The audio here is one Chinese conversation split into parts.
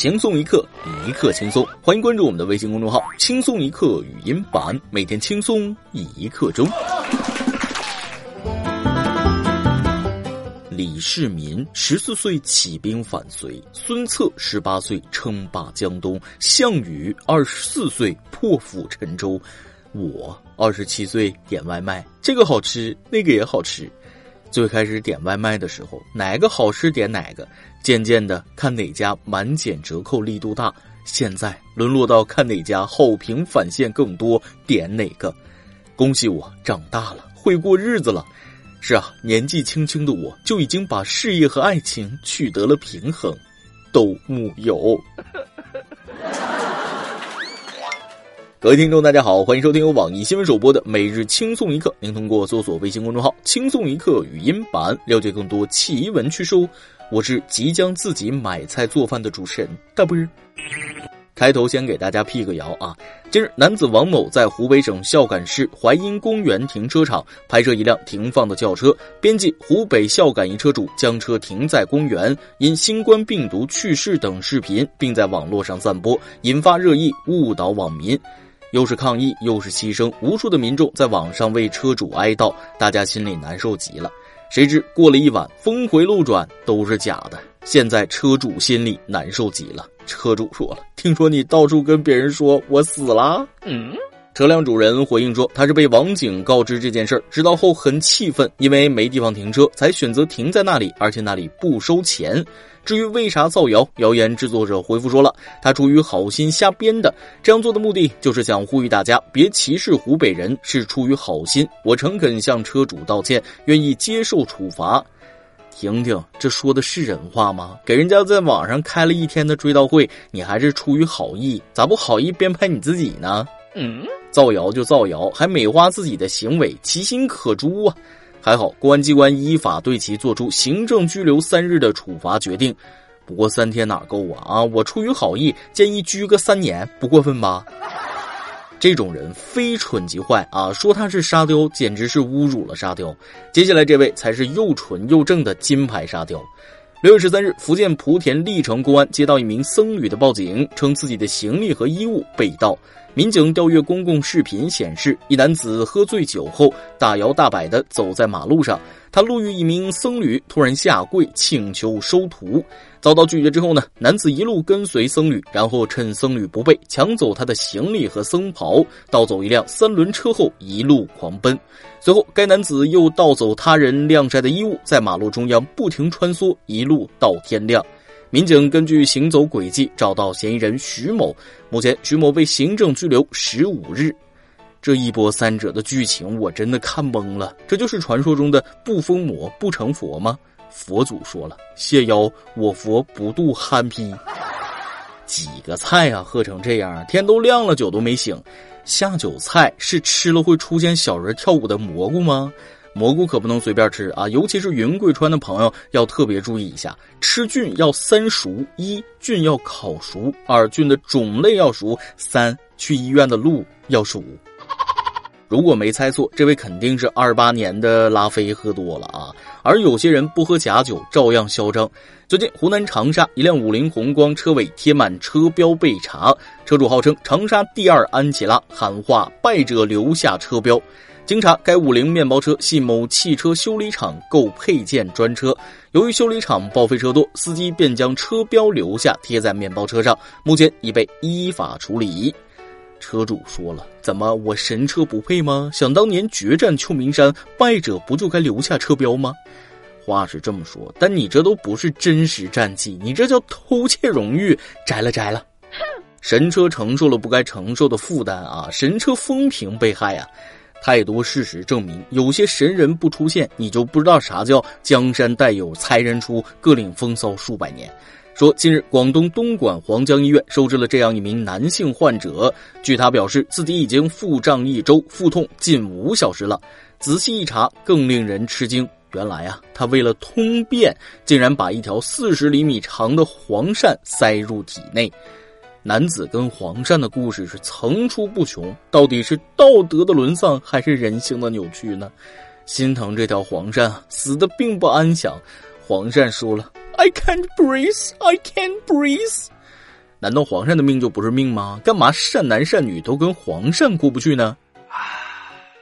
轻松一刻，一刻轻松。欢迎关注我们的微信公众号“轻松一刻语音版”，每天轻松一刻钟。李世民十四岁起兵反隋，孙策十八岁称霸江东，项羽二十四岁破釜沉舟，我二十七岁点外卖，这个好吃，那个也好吃。最开始点外卖的时候，哪个好吃点哪个，渐渐的看哪家满减折扣力度大，现在沦落到看哪家好评返现更多，点哪个。恭喜我长大了，会过日子了。是啊，年纪轻轻的我就已经把事业和爱情取得了平衡，都木有。各位听众，大家好，欢迎收听由网易新闻首播的每日轻松一刻。您通过搜索微信公众号“轻松一刻”语音版了解更多奇闻趣事。我是即将自己买菜做饭的主持人大波。开头先给大家辟个谣啊！今日，男子王某在湖北省孝感市淮阴公园停车场拍摄一辆停放的轿车，编辑“湖北孝感一车主将车停在公园，因新冠病毒去世”等视频，并在网络上散播，引发热议，误导网民。又是抗议，又是牺牲，无数的民众在网上为车主哀悼，大家心里难受极了。谁知过了一晚，峰回路转，都是假的。现在车主心里难受极了。车主说了：“听说你到处跟别人说我死了。”嗯，车辆主人回应说：“他是被网警告知这件事儿，知道后很气愤，因为没地方停车，才选择停在那里，而且那里不收钱。”至于为啥造谣，谣言制作者回复说了：“他出于好心瞎编的，这样做的目的就是想呼吁大家别歧视湖北人，是出于好心。我诚恳向车主道歉，愿意接受处罚。”婷婷，这说的是人话吗？给人家在网上开了一天的追悼会，你还是出于好意，咋不好意编排你自己呢？嗯，造谣就造谣，还美化自己的行为，其心可诛啊！还好，公安机关依法对其作出行政拘留三日的处罚决定。不过三天哪够啊？啊，我出于好意，建议拘个三年，不过分吧？这种人非蠢即坏啊！说他是沙雕，简直是侮辱了沙雕。接下来这位才是又蠢又正的金牌沙雕。六月十三日，福建莆田荔城公安接到一名僧侣的报警，称自己的行李和衣物被盗。民警调阅公共视频显示，一男子喝醉酒后大摇大摆地走在马路上。他路遇一名僧侣，突然下跪请求收徒，遭到拒绝之后呢，男子一路跟随僧侣，然后趁僧侣不备抢走他的行李和僧袍，盗走一辆三轮车后一路狂奔。随后，该男子又盗走他人晾晒的衣物，在马路中央不停穿梭，一路到天亮。民警根据行走轨迹找到嫌疑人徐某，目前徐某被行政拘留十五日。这一波三折的剧情我真的看懵了，这就是传说中的不疯魔不成佛吗？佛祖说了，谢邀我佛不渡憨批。几个菜啊，喝成这样，天都亮了，酒都没醒。下酒菜是吃了会出现小人跳舞的蘑菇吗？蘑菇可不能随便吃啊，尤其是云贵川的朋友要特别注意一下，吃菌要三熟：一菌要烤熟，二菌的种类要熟，三去医院的路要熟。如果没猜错，这位肯定是二八年的拉菲喝多了啊。而有些人不喝假酒照样嚣张。最近，湖南长沙一辆五菱宏光车尾贴满车标被查，车主号称长沙第二安琪拉，喊话败者留下车标。经查，该五菱面包车系某汽车修理厂购配件专车，由于修理厂报废车多，司机便将车标留下贴在面包车上，目前已被依法处理。车主说了：“怎么我神车不配吗？想当年决战秋名山，败者不就该留下车标吗？”话是这么说，但你这都不是真实战绩，你这叫偷窃荣誉，摘了摘了。神车承受了不该承受的负担啊！神车风评被害啊！太多事实证明，有些神人不出现，你就不知道啥叫江山代有才人出，各领风骚数百年。说近日，广东东莞黄江医院收治了这样一名男性患者，据他表示，自己已经腹胀一周，腹痛近五小时了。仔细一查，更令人吃惊，原来啊，他为了通便，竟然把一条四十厘米长的黄鳝塞入体内。男子跟黄鳝的故事是层出不穷，到底是道德的沦丧还是人性的扭曲呢？心疼这条黄鳝死的并不安详。黄鳝说了：“I can't breathe, I can't breathe。”难道皇上的命就不是命吗？干嘛善男善女都跟皇上过不去呢？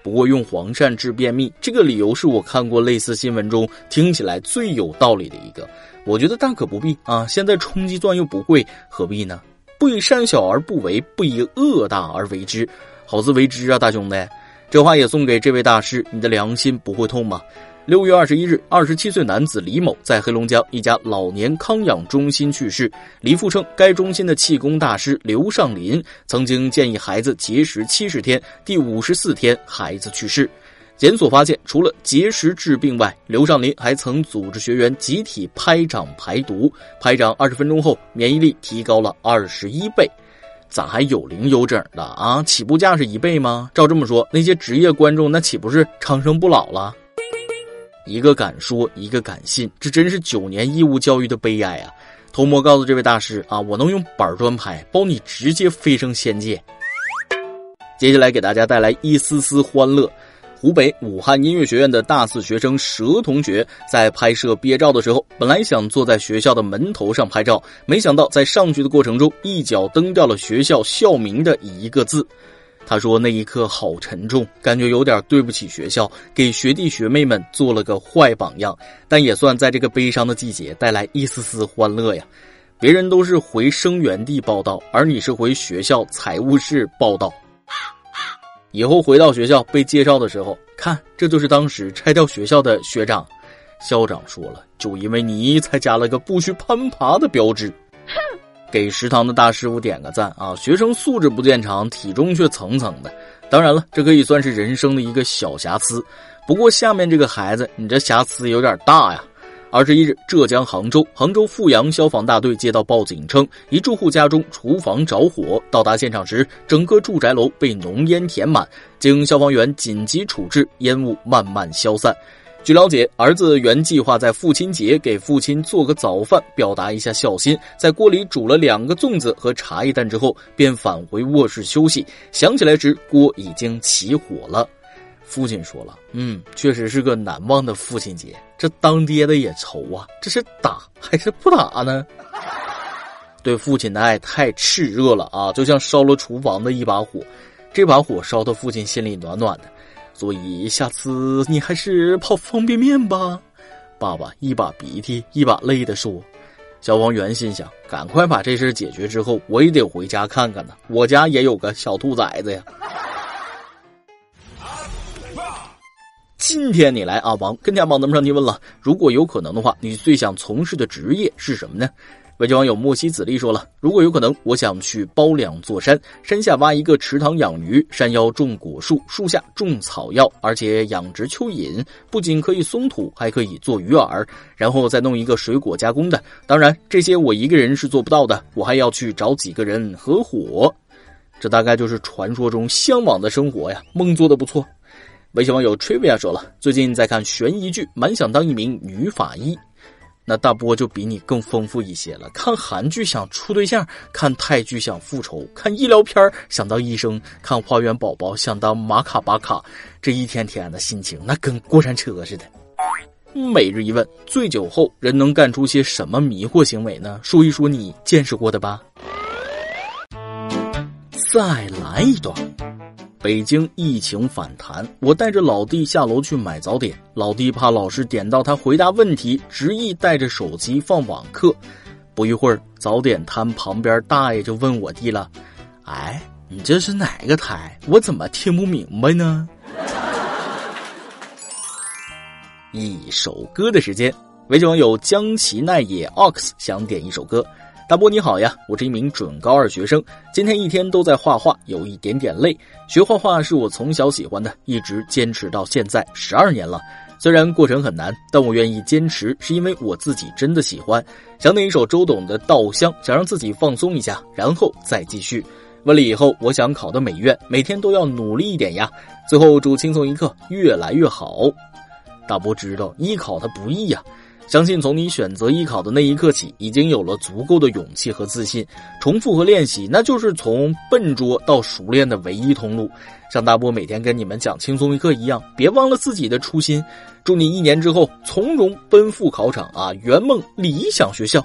不过用黄鳝治便秘，这个理由是我看过类似新闻中听起来最有道理的一个。我觉得大可不必啊！现在冲击钻又不贵，何必呢？不以善小而不为，不以恶大而为之，好自为之啊，大兄弟！这话也送给这位大师，你的良心不会痛吗？六月二十一日，二十七岁男子李某在黑龙江一家老年康养中心去世。李父称，该中心的气功大师刘尚林曾经建议孩子节食七十天，第五十四天孩子去世。检索发现，除了节食治病外，刘尚林还曾组织学员集体拍掌排毒，拍掌二十分钟后，免疫力提高了二十一倍。咋还有零有整的啊？起步价是一倍吗？照这么说，那些职业观众那岂不是长生不老了？一个敢说，一个敢信，这真是九年义务教育的悲哀啊！偷摸告诉这位大师啊，我能用板砖拍，包你直接飞升仙界。接下来给大家带来一丝丝欢乐。湖北武汉音乐学院的大四学生佘同学在拍摄毕业照的时候，本来想坐在学校的门头上拍照，没想到在上去的过程中，一脚蹬掉了学校校名的一个字。他说：“那一刻好沉重，感觉有点对不起学校，给学弟学妹们做了个坏榜样。但也算在这个悲伤的季节带来一丝丝欢乐呀。别人都是回生源地报道，而你是回学校财务室报道。以后回到学校被介绍的时候，看这就是当时拆掉学校的学长。校长说了，就因为你才加了个不许攀爬的标志。”哼。给食堂的大师傅点个赞啊！学生素质不见长，体重却蹭蹭的。当然了，这可以算是人生的一个小瑕疵。不过下面这个孩子，你这瑕疵有点大呀。二十一日，浙江杭州，杭州富阳消防大队接到报警称，一住户家中厨房着火。到达现场时，整个住宅楼被浓烟填满，经消防员紧急处置，烟雾慢慢消散。据了解，儿子原计划在父亲节给父亲做个早饭，表达一下孝心。在锅里煮了两个粽子和茶叶蛋之后，便返回卧室休息。想起来时，锅已经起火了。父亲说了：“嗯，确实是个难忘的父亲节。这当爹的也愁啊，这是打还是不打呢？”对父亲的爱太炽热了啊，就像烧了厨房的一把火。这把火烧的父亲心里暖暖的。所以下次你还是泡方便面吧，爸爸一把鼻涕一把泪的说。消防员心想：赶快把这事解决之后，我也得回家看看呢。我家也有个小兔崽子呀。今天你来阿王跟家帮咱们上提问了，如果有可能的话，你最想从事的职业是什么呢？外籍网友莫西子丽说了：“如果有可能，我想去包两座山，山下挖一个池塘养鱼，山腰种果树，树下种草药，而且养殖蚯蚓，不仅可以松土，还可以做鱼饵，然后再弄一个水果加工的。当然，这些我一个人是做不到的，我还要去找几个人合伙。这大概就是传说中向往的生活呀，梦做的不错。”微信网友 Trivia 说了：“最近在看悬疑剧，蛮想当一名女法医。”那大波就比你更丰富一些了。看韩剧想处对象，看泰剧想复仇，看医疗片想当医生，看花园宝宝想当马卡巴卡，这一天天的心情那跟过山车似的。每日一问：醉酒后人能干出些什么迷惑行为呢？说一说你见识过的吧。再来一段。北京疫情反弹，我带着老弟下楼去买早点。老弟怕老师点到他回答问题，执意带着手机放网课。不一会儿，早点摊旁边大爷就问我弟了：“哎，你这是哪个台？我怎么听不明白呢？” 一首歌的时间，微信网友江崎奈也 ox 想点一首歌。大波你好呀，我是一名准高二学生，今天一天都在画画，有一点点累。学画画是我从小喜欢的，一直坚持到现在十二年了。虽然过程很难，但我愿意坚持，是因为我自己真的喜欢。想点一首周董的《稻香》，想让自己放松一下，然后再继续。为了以后，我想考的美院，每天都要努力一点呀。最后祝轻松一刻越来越好。大波知道艺考它不易呀。相信从你选择艺考的那一刻起，已经有了足够的勇气和自信。重复和练习，那就是从笨拙到熟练的唯一通路。像大波每天跟你们讲轻松一刻一样，别忘了自己的初心。祝你一年之后从容奔赴考场啊，圆梦理想学校。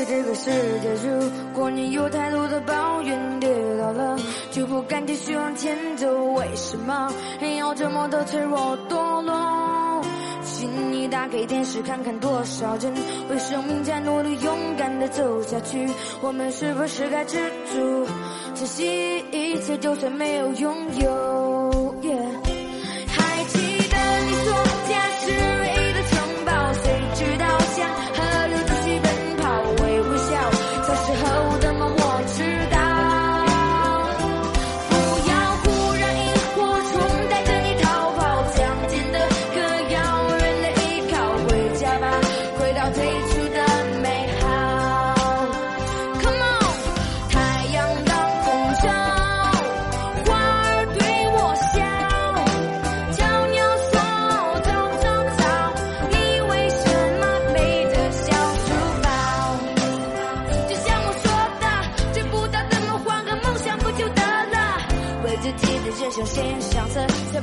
在这个世界，如果你有太多的抱怨，跌倒了就不敢继续往前走，为什么要这么的脆弱堕落？请你打开电视看看，多少人为生命在努力，勇敢的走下去。我们是不是该知足，珍惜一切，就算没有拥有？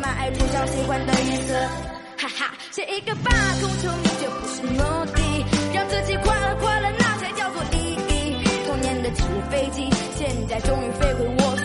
买爱涂上喜欢的颜色。哈哈，写一个吧，空求你就不是目的，让自己快乐快乐，那才叫做意义。童年的纸飞机，现在终于飞回我。